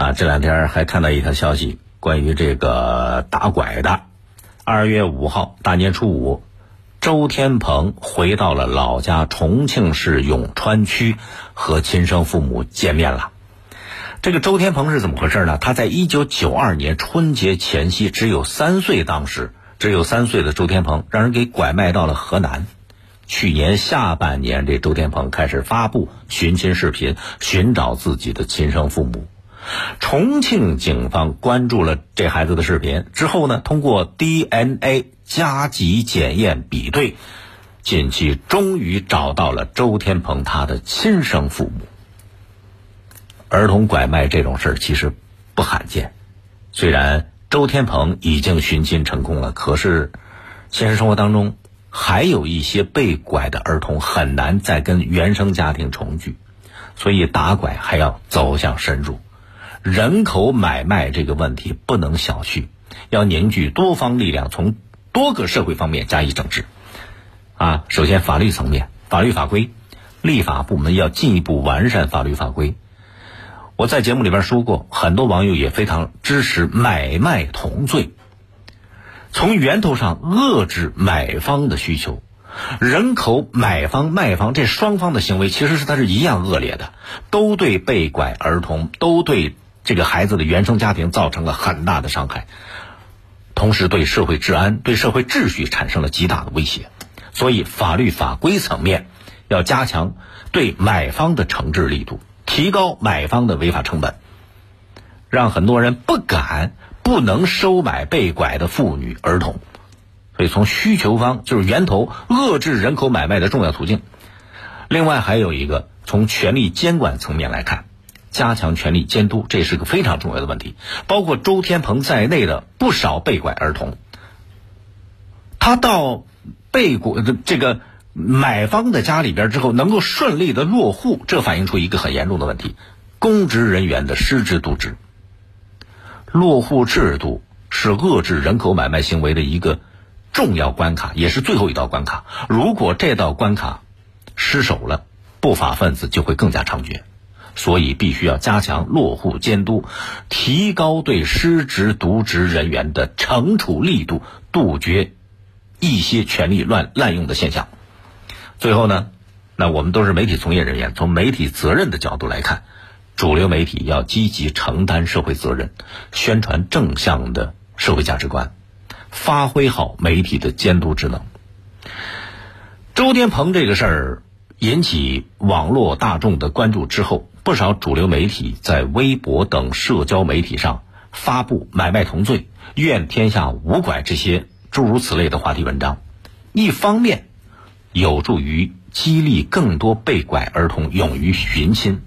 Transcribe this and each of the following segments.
啊，这两天还看到一条消息，关于这个打拐的。二月五号，大年初五，周天鹏回到了老家重庆市永川区，和亲生父母见面了。这个周天鹏是怎么回事呢？他在一九九二年春节前夕只有三岁，当时只有三岁的周天鹏让人给拐卖到了河南。去年下半年，这周天鹏开始发布寻亲视频，寻找自己的亲生父母。重庆警方关注了这孩子的视频之后呢，通过 DNA 加急检验比对，近期终于找到了周天鹏他的亲生父母。儿童拐卖这种事儿其实不罕见，虽然周天鹏已经寻亲成功了，可是现实生活当中。还有一些被拐的儿童很难再跟原生家庭重聚，所以打拐还要走向深入。人口买卖这个问题不能小觑，要凝聚多方力量，从多个社会方面加以整治。啊，首先法律层面，法律法规，立法部门要进一步完善法律法规。我在节目里边说过，很多网友也非常支持买卖同罪。从源头上遏制买方的需求，人口买方卖方这双方的行为其实是它是一样恶劣的，都对被拐儿童，都对这个孩子的原生家庭造成了很大的伤害，同时对社会治安、对社会秩序产生了极大的威胁。所以，法律法规层面要加强对买方的惩治力度，提高买方的违法成本，让很多人不敢。不能收买被拐的妇女儿童，所以从需求方就是源头遏制人口买卖的重要途径。另外还有一个从权力监管层面来看，加强权力监督，这是个非常重要的问题。包括周天鹏在内的不少被拐儿童，他到被拐的这个买方的家里边之后，能够顺利的落户，这反映出一个很严重的问题：公职人员的失职渎职。落户制度是遏制人口买卖行为的一个重要关卡，也是最后一道关卡。如果这道关卡失守了，不法分子就会更加猖獗。所以，必须要加强落户监督，提高对失职渎职人员的惩处力度，杜绝一些权力乱滥用的现象。最后呢，那我们都是媒体从业人员，从媒体责任的角度来看。主流媒体要积极承担社会责任，宣传正向的社会价值观，发挥好媒体的监督职能。周天鹏这个事儿引起网络大众的关注之后，不少主流媒体在微博等社交媒体上发布“买卖同罪，愿天下无拐”这些诸如此类的话题文章，一方面有助于激励更多被拐儿童勇于寻亲。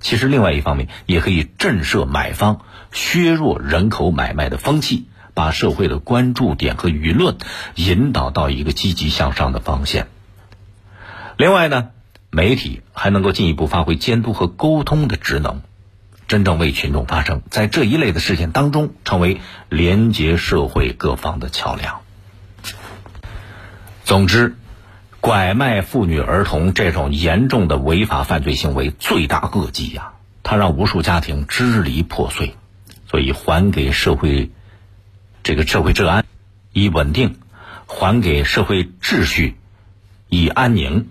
其实，另外一方面也可以震慑买方，削弱人口买卖的风气，把社会的关注点和舆论引导到一个积极向上的方向。另外呢，媒体还能够进一步发挥监督和沟通的职能，真正为群众发声，在这一类的事件当中，成为连接社会各方的桥梁。总之。拐卖妇女儿童这种严重的违法犯罪行为，罪大恶极呀！它让无数家庭支离破碎，所以还给社会这个社会治安以稳定，还给社会秩序以安宁。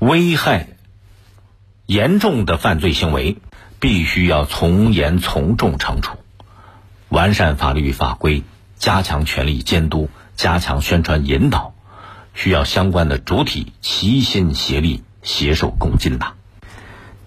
危害严重的犯罪行为，必须要从严从重惩处，完善法律法规，加强权力监督，加强宣传引导。需要相关的主体齐心协力、携手共进呐。